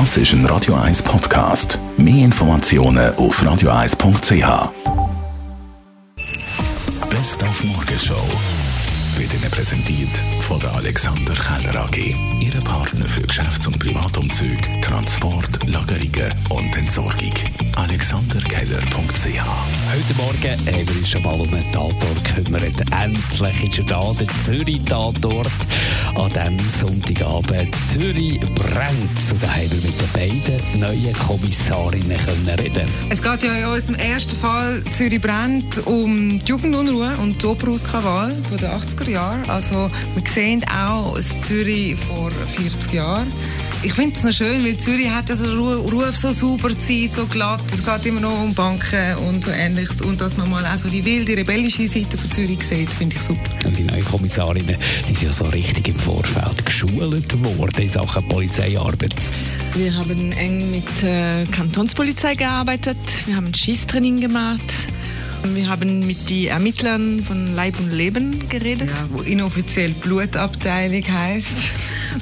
Das ist ein Radio 1 Podcast. Mehr Informationen auf radio1.ch. Best auf Morgenshow wird Ihnen präsentiert von der Alexander Keller AG. Ihre Partner für Geschäfts- und Privatumzüge, Transport, Lagerungen und Entsorgung. AlexanderKeller.ch Heute Morgen haben wir uns schon mal um einen Tatort gekümmert. Endlich ist er da, der Zürich-Tatort. An diesem Sonntagabend Zürich brennt. Und da haben wir mit den beiden neuen Kommissarinnen können reden Es geht ja in unserem ersten Fall Zürich brennt um die Jugendunruhe und die Operauskrawahl von den 80er Jahren. Also wir sehen auch das Zürich vor 40 Jahren. Ich finde es noch schön, weil Zürich hat ja so einen Ruf, so sauber zu sein, so glatt. Es geht immer noch um Banken und so ähnliches. Und dass man mal auch so die wilde, rebellische Seite von Zürich sieht, finde ich super. Und die neuen Kommissarinnen die sind ja so richtig im Vorfeld geschult worden in Sachen Polizeiarbeit. Wir haben eng mit äh, Kantonspolizei gearbeitet. Wir haben Schießtraining gemacht. Wir haben mit den Ermittlern von Leib und Leben geredet. Ja, wo inoffiziell Blutabteilung heisst.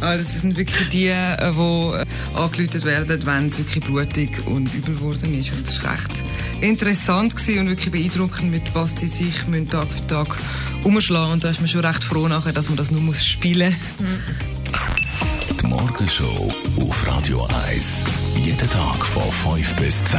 Also das sind wirklich die, äh, die angeläutet werden, wenn es wirklich blutig und übel geworden ist. Und das war recht interessant und wirklich beeindruckend, mit was sie sich Tag für Tag umschlagen. Und da ist man schon recht froh nachher, dass man das nur muss spielen muss. Die Morgenshow auf Radio 1. Jeden Tag von 5 bis 10.